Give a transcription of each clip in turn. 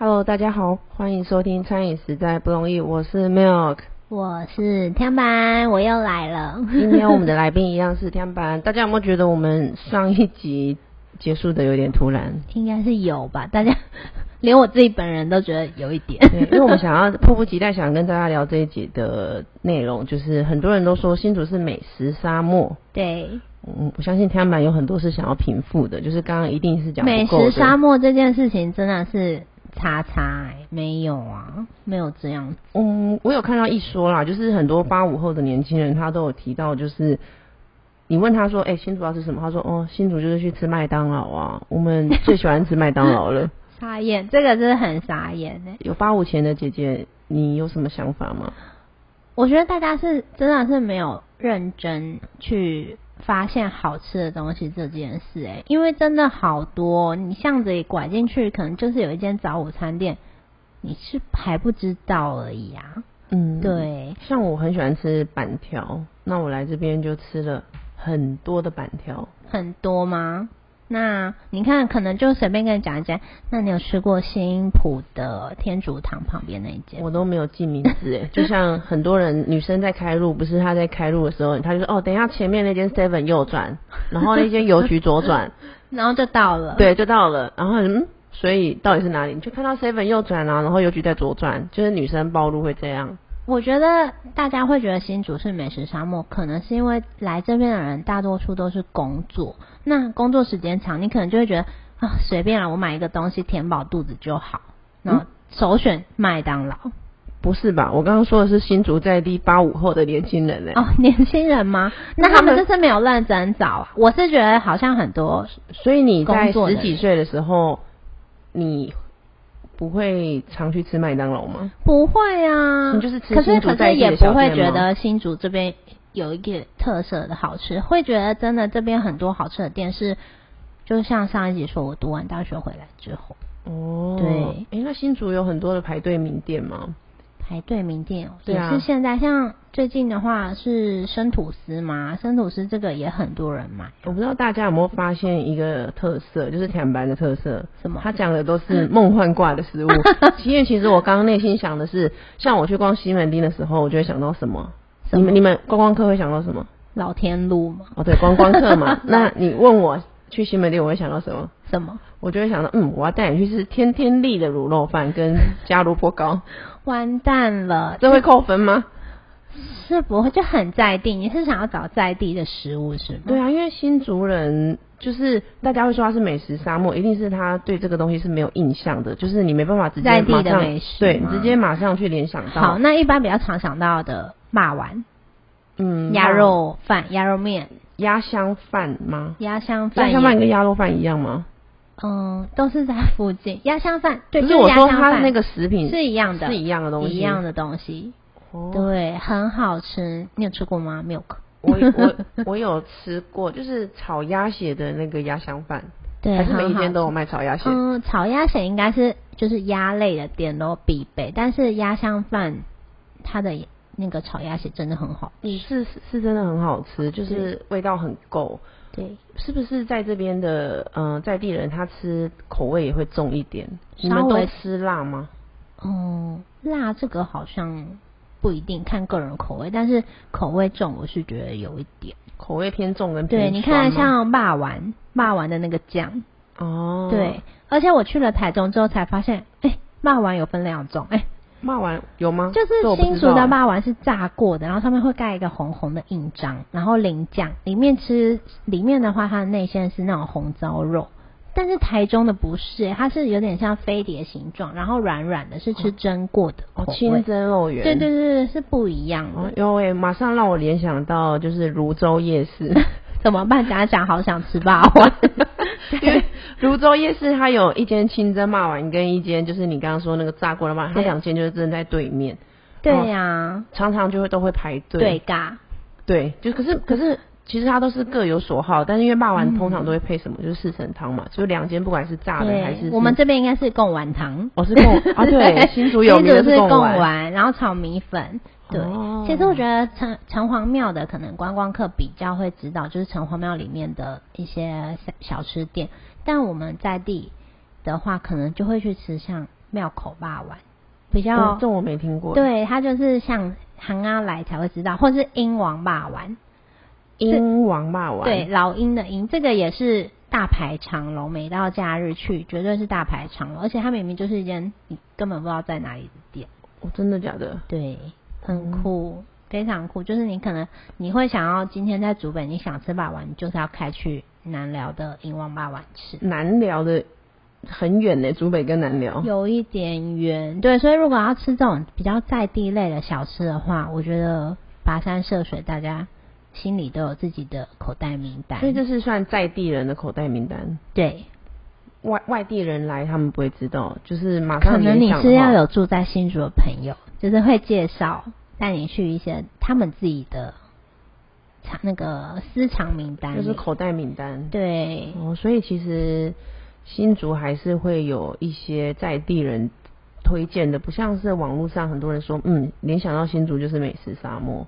Hello，大家好，欢迎收听《餐饮实在不容易》，我是 Milk。我是天班，我又来了。今天我们的来宾一样是天班，大家有没有觉得我们上一集结束的有点突然？应该是有吧，大家 连我自己本人都觉得有一点。对，因为我们想要迫不及待想跟大家聊这一集的内容，就是很多人都说新竹是美食沙漠。对，嗯，我相信天班有很多是想要平复的，就是刚刚一定是讲美食沙漠这件事情真的是叉叉、欸，没有啊，没有这样子。嗯，我有看到一说啦，就是很多八五后的年轻人，他都有提到，就是你问他说，哎、新竹要吃什么？他说，哦，新竹就是去吃麦当劳啊，我们最喜欢吃麦当劳了。傻眼，这个真的很傻眼哎、有八五前的姐姐，你有什么想法吗？我觉得大家是真的是没有认真去发现好吃的东西这件事、欸，因为真的好多，你巷子里拐进去，可能就是有一间早午餐店，你是还不知道而已啊。嗯，，对，像我很喜欢吃板条，那我来这边就吃了很多的板条。很多吗？那你看，可能就随便跟你讲一间。那你有吃过新浦的天主堂旁边那一间？我都没有记名字诶，就像很多人女生在开路，不是她在开路的时候，她就说哦，等一下前面那间 Seven 右转，然后那间邮局左转，然后就到了。，对，就到了。然后嗯，所以到底是哪里？你就看到 Seven 右转啊，然后邮局在左转，就是女生暴露会这样。我觉得大家会觉得新竹是美食沙漠，可能是因为来这边的人大多数都是工作，那工作时间长，你可能就会觉得啊，随便啦，我买一个东西填饱肚子就好。那首选麦当劳、不是吧？我刚刚说的是新竹在地八五后的年轻人呢、哦，年轻人吗？那他们就是没有认真找啊。我是觉得好像很多所以你在十几岁的时候，你不会常去吃麦当劳吗？不会啊，你就是吃可是新竹可是在地的小也不会觉得新竹这边有一个特色的好吃，会觉得真的这边很多好吃的店是，就像上一集说，我读完大学回来之后哦，对哎、那新竹有很多的排队名店吗？排队名店哦，也是现在像最近的话是生吐司嘛，生吐司这个也很多人买，我不知道大家有没有发现一个特色，就是甜白的特色。什么他讲的都是梦幻挂的食物。因为其实我刚刚内心想的是，像我去逛西门町的时候，我就会想到什么？你们你们观光客会想到什么？老天路嘛，哦，对，观光客嘛。那你问我去西门町，我会想到什么？什么我就会想到，嗯，我要带你去吃天天利的卤肉饭跟加萝卜糕，完蛋了，这会扣分吗？是不会就很在地，你是想要找在地的食物是吗？对啊，因为新竹人就是大家会说他是美食沙漠，一定是他对这个东西是没有印象的，就是你没办法直接在地马上的美食对，你直接马上去联想到。好，那一般比较常想到的骂丸、嗯，鸭肉饭、鸭肉面、鸭香饭吗？鸭香饭也，鸭香饭跟鸭肉饭一样吗？嗯，都是在附近。鸭香饭对，不就是是我说它那个食品是一样的，是一样的东西，一样的东西，哦。对，很好吃。你有吃过吗？Milk，我我 我有吃过，就是炒鸭血的那个鸭香饭，对，还是每一天都有吃卖炒鸭血。嗯，炒鸭血应该是就是鸭类的店都必备，但是鸭香饭它的那个炒鸭血真的很好吃。嗯，是是是真的很好吃，就是味道很够。对，是不是在这边的嗯、呃在地人他吃口味也会重一点？你们都稍微吃辣吗？嗯，辣这个好像不一定看个人口味，但是口味重我是觉得有一点。口味偏重跟对，偏你看像霸丸，霸丸的那个酱，哦，对，而且我去了台中之后才发现，哎、霸丸有分两种，哎、骂完有吗？就是新竹的知道欸霸丸是炸过的，然后上面会盖一个红红的印章，然后淋酱，里面吃里面的话，它的内馅是那种红糟肉。但是台中的不是、它是有点像飞碟形状，然后软软的，是吃蒸过的哦，清蒸肉圆。对对对对，是不一样的。哦，有诶，马上让我联想到就是泸州夜市，怎么办？讲一讲，好想吃霸王。因为 泸州夜市它有一间清蒸骂丸，跟一间就是你刚刚说那个炸锅的骂丸，它两间就是正在对面，对呀、常常就会都会排队。对嘎，对，就可是可是其实它都是各有所好，但是因为霸丸嗯通常都会配什么，就是四神汤嘛，就两间不管是炸的还是对，我们这边应该是贡丸汤。我是贡啊，对，新竹有名的新竹是贡丸，然后炒米粉。对，哦其实我觉得城城隍庙的可能观光客比较会知道，就是城隍庙里面的一些小小吃店，但我们在地的话，可能就会去吃像庙口霸丸，比哦较这我没听过。，对，它就是像行阿来才会知道，或是英王霸丸，鹰王霸王。对，，老鹰的鹰，这个也是大排长龙，每到假日去绝对是大排长龙，而且它明明就是一间你根本不知道在哪里的店，哦，真的假的？对，很嗯酷，非常酷。就是你可能你会想要今天在竹北，你想吃霸王，你就是要开去南寮的鹰王霸王吃。南寮的很远呢，竹北跟南寮。有一点远，对，所以如果要吃这种比较在地类的小吃的话，我觉得跋山涉水，大家心里都有自己的口袋名单。所以这是算在地人的口袋名单，对，外外地人来他们不会知道，就是马上可能你是要有住在新竹的朋友，就是会介绍带你去一些他们自己的藏那个私藏名单，就是口袋名单。对哦，所以其实新竹还是会有一些在地人推荐的，不像是网络上很多人说，嗯，联想到新竹就是美食沙漠。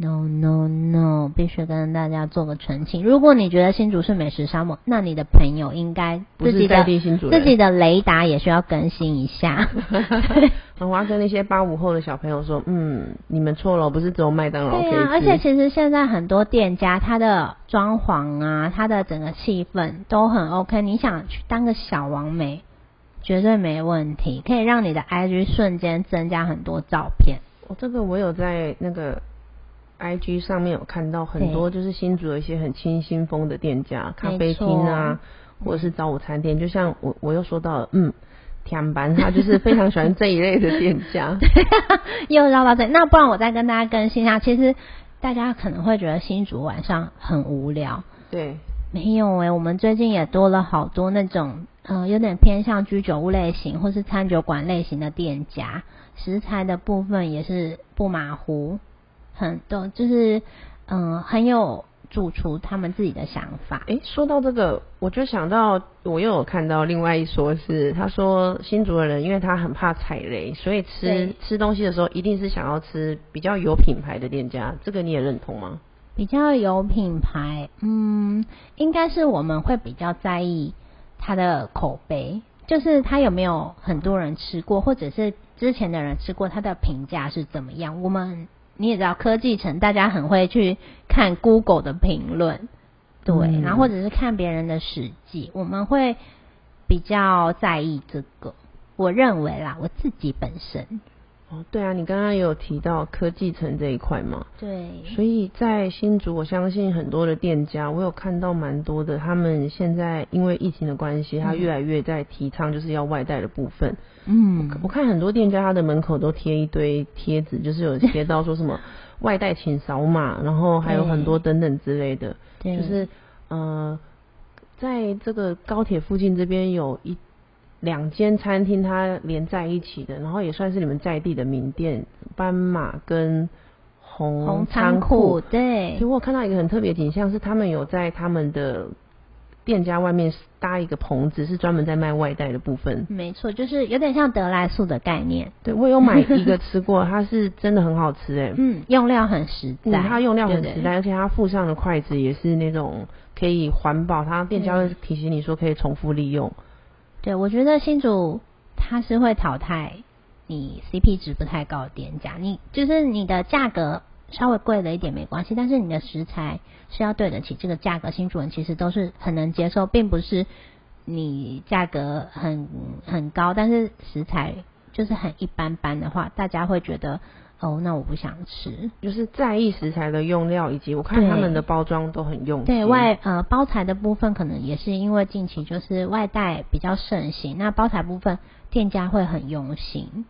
No no no，必须跟大家做个澄清。如果你觉得新竹是美食沙漠，那你的朋友应该自己的自己的雷达也需要更新一下。我要跟那些八五后的小朋友说，嗯，你们错了，不是只有麦当劳。对啊，而且其实现在很多店家，它的装潢啊，它的整个气氛都很 OK。你想去当个小王美，绝对没问题，可以让你的 IG 瞬间增加很多照片。哦，这个我有在那个 IG 上面有看到很多，就是新竹有一些很清新风的店家，咖啡厅啊，或者是早午餐店。就像我我又说到了，嗯，甜班他就是非常喜欢这一类的店家。又绕到这里，那不然我再跟大家更新一下。其实大家可能会觉得新竹晚上很无聊，对，没有诶、我们最近也多了好多那种，呃，有点偏向居酒屋类型或是餐酒馆类型的店家，食材的部分也是不马虎，很多就是，嗯、很有主厨他们自己的想法。诶，说到这个，我就想到我又有看到另外一说是，他说新竹的人因为他很怕踩雷，所以吃吃东西的时候一定是想要吃比较有品牌的店家，这个你也认同吗？比较有品牌，嗯，应该是我们会比较在意它的口碑，就是他有没有很多人吃过，或者是之前的人吃过，他的评价是怎么样。我们你也知道，科技城大家很会去看 Google 的评论，对，嗯然后或者是看别人的实际，我们会比较在意这个。我认为啦，我自己本身哦，对啊，你刚刚也有提到科技城这一块嘛，对。所以在新竹，我相信很多的店家，我有看到蛮多的，他们现在因为疫情的关系，他嗯。越来越在提倡就是要外带的部分。嗯。我看很多店家他的门口都贴一堆贴纸，就是有贴到说什么 外带请扫码，然后还有很多等等之类的，对。就是呃，在这个高铁附近这边有一两间餐厅，它连在一起的，然后也算是你们在地的名店，斑马跟红红仓仓库对其实我看到一个很特别的景象，是他们有在他们的店家外面搭一个棚子，是专门在卖外带的部分。没错，就是有点像得来素的概念。对我有买一个吃过，它是真的很好吃哎、嗯，用料很实嗯，在，它用料很对实在，而且它附上的筷子也是那种可以环保，它店家会提醒你说可以重复利用。对，我觉得新主他是会淘汰你 CP 值不太高的店家，你就是你的价格稍微贵了一点没关系，但是你的食材是要对得起这个价格，新主人其实都是很能接受，并不是你价格很很高，但是食材就是很一般般的话，大家会觉得哦，那我不想吃。就是在意食材的用料，以及我看他们的包装都很用心。对外呃包材的部分，可能也是因为近期就是外带比较盛行，那包材部分店家会很用心。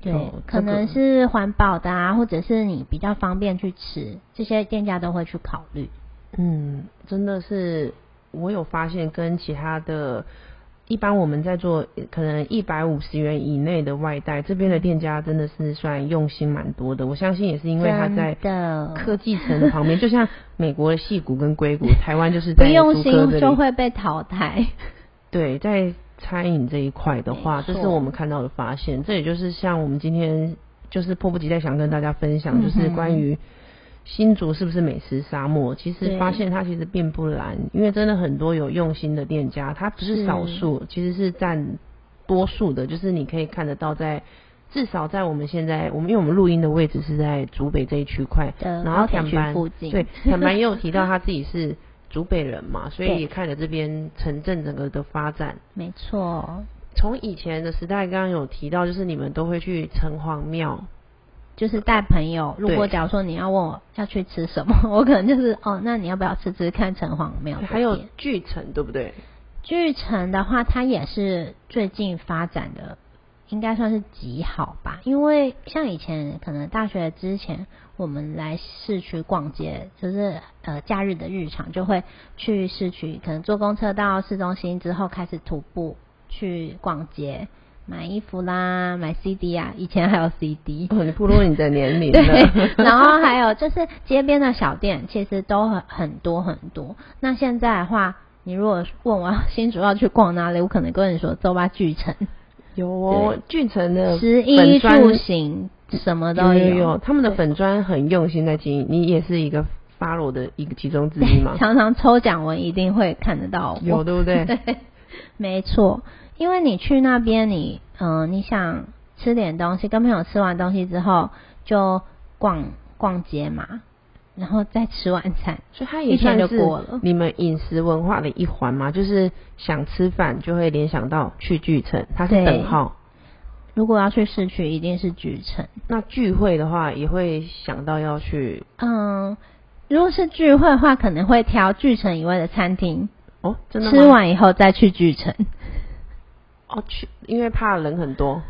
对，哦可能是环保的啊，或者是你比较方便去吃，这些店家都会去考虑。嗯，真的是我有发现，跟其他的，一般我们在做可能一百五十元以内的外带，这边的店家真的是算用心蛮多的。我相信也是因为他在的科技城旁边，就像美国的戏谷跟硅谷，台湾就是不在用心就会被淘汰。对，在餐饮这一块的话，这是我们看到的发现。这也就是像我们今天就是迫不及待想跟大家分享，就是关于新竹是不是美食沙漠？其实对发现它其实并不难，因为真的很多有用心的店家，它不是是少数，其实是占多数的，就是你可以看得到在。至少在我们现在，我们因为我们录音的位置是在竹北这一区块，然后坦白对坦白也有提到他自己是竹北人嘛，所以也看了这边城镇整个的发展。没错，从以前的时代，刚刚有提到，就是你们都会去城隍庙，就是带朋友。如果假如说你要问我要去吃什么，我可能就是哦，那你要不要吃吃看城隍庙？还有巨城，对不对？巨城的话，它也是最近发展的。应该算是极好吧，因为像以前可能大学之前，我们来市区逛街，就是呃假日的日常就会去市区，可能坐公车到市中心之后开始徒步去逛街，买衣服啦，买 CD 啊，以前还有 CD，你不露你的年龄。对，然后还有就是街边的小店，其实都很很多很多。那现在的话，你如果问我新主要去逛哪里，我可能跟你说走吧，巨城。有哦，巨城的食衣住行什么都有，有他们的粉砖很用心在经营。你也是一个发罗的一个其中之一嘛？常常抽奖文一定会看得到，有对不对？对，没错。因为你去那边，你嗯，你想吃点东西，跟朋友吃完东西之后就逛逛街嘛。然后再吃晚餐，所以它也算是你们饮食文化的一环嘛。就是想吃饭就会联想到去聚城，它是等号。如果要去市区，一定是聚城。那聚会的话，也会想到要去。嗯，如果是聚会的话，可能会挑聚城以外的餐厅。哦，真的吃完以后再去聚城。哦，去，因为怕人很多。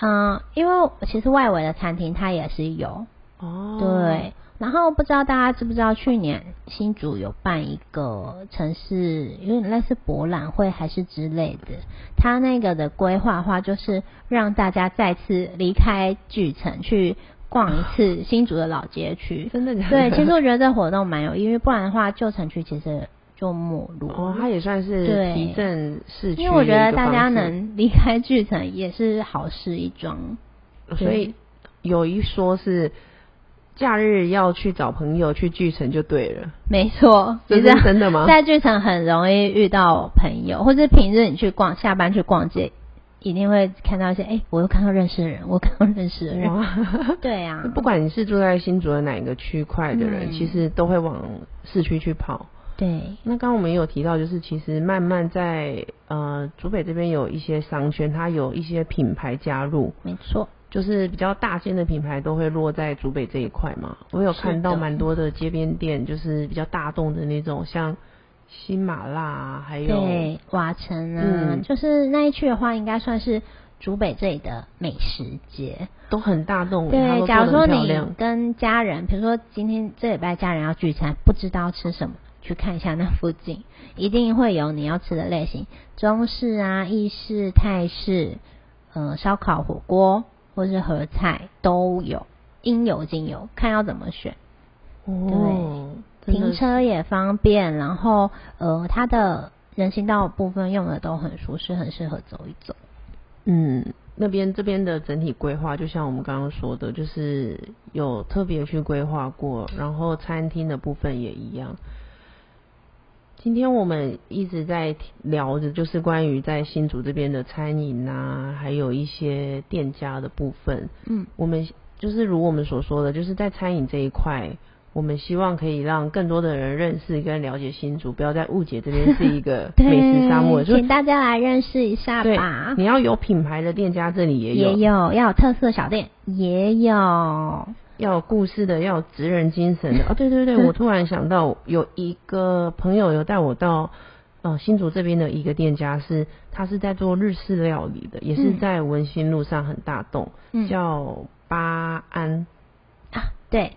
嗯，因为其实外围的餐厅它也是有。哦。对。然后不知道大家知不知道，去年新竹有办一个城市，有点类似博览会还是之类的。他那个的规划话，就是让大家再次离开巨城，去逛一次新竹的老街区。真的的？对，其实我觉得这活动蛮有，因为不然的话，旧城区其实就没落。哦，它也算是提振市区。因为我觉得大家能离开巨城也是好事一桩。所以有一说是。假日要去找朋友去巨城就对了，没错，这是真的吗？在巨城很容易遇到朋友，或者平日你去逛，下班去逛街，一定会看到一些，哎，我又看到认识的人，我看到认识的人，对呀。不管你是住在新竹的哪一个区块的人，其实都会往市区去跑。对。那刚刚我们也有提到，就是其实慢慢在呃竹北这边有一些商圈，它有一些品牌加入，没错。就是比较大间的品牌都会落在竹北这一块嘛，我有看到蛮多的街边店，就是比较大众的那种，像新马辣，还有对瓦城啊，就是那一区的话，应该算是竹北这里的美食街，都很大众。对，假如说你跟家人，比如说今天这礼拜家人要聚餐，不知道吃什么，去看一下那附近，一定会有你要吃的类型，中式啊、意式、泰式，呃，烧烤、火锅。或是合菜都有，应有尽有，看要怎么选。哦，停车也方便，然后呃，它的人行道部分用的都很舒适，很适合走一走。嗯，那边这边的整体规划，就像我们刚刚说的，就是有特别去规划过，然后餐厅的部分也一样。今天我们一直在聊着，就是关于在新竹这边的餐饮啊，还有一些店家的部分。嗯，我们就是如我们所说的，就是在餐饮这一块，我们希望可以让更多的人认识跟了解新竹，不要再误解这边是一个 美食沙漠。请大家来认识一下吧。你要有品牌的店家，这里也有；也有要有特色小店，也有。要有故事的，要有职人精神的啊！对对对，我突然想到，有一个朋友有带我到呃新竹这边的一个店家，是他是在做日式料理的，也是在文心路上很大栋，叫巴安啊。对，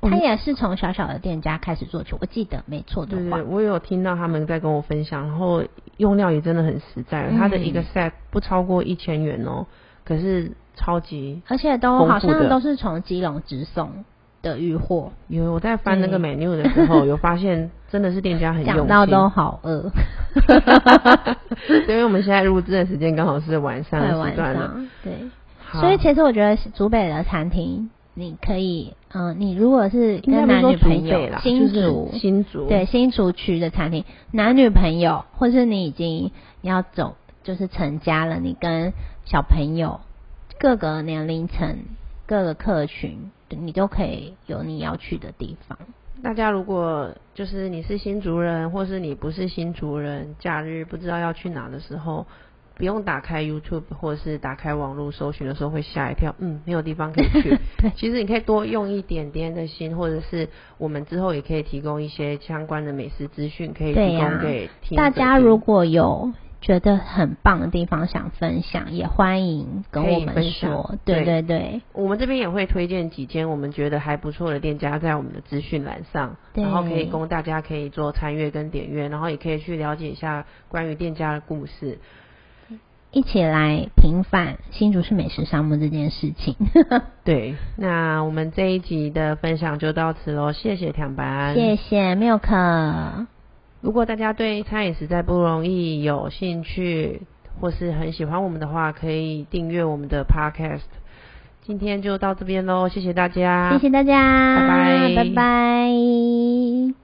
他也是从小小的店家开始做起，我记得没错的话。对对，我有听到他们在跟我分享，然后用料也真的很实在，他的一个 set 不超过一千元哦，可是。超级，而且都好像都是从基隆直送的鱼货。因为我在翻那个 menu 的时候，有发现真的是店家很用心。到都好饿，因为我们现在录制的时间刚好是晚上时段了。对，所以其实我觉得竹北的餐厅，你可以，嗯，你如果是跟男女朋友，新竹新竹对新竹区的餐厅，男女朋友，或是你已经要走。就是成家了，你跟小朋友各个年龄层、各个客群，你都可以有你要去的地方。大家如果就是你是新族人，或是你不是新族人，假日不知道要去哪的时候，不用打开 YouTube 或是打开网络搜寻的时候会吓一跳，嗯，没有地方可以去。其实你可以多用一点点的心，或者是我们之后也可以提供一些相关的美食资讯，可以提供给听大家如果有觉得很棒的地方想分享，也欢迎跟我们说。对对对对，我们这边也会推荐几间我们觉得还不错的店家在我们的资讯栏上，然后可以供大家可以做参阅跟点阅，然后也可以去了解一下关于店家的故事。一起来平反新竹市美食沙漠这件事情。对，那我们这一集的分享就到此喽，谢谢唐班，谢谢 Milk。如果大家对餐饮实在不容易有兴趣，或是很喜欢我们的话，可以订阅我们的 Podcast。今天就到这边喽，谢谢大家，谢谢大家，拜拜拜拜。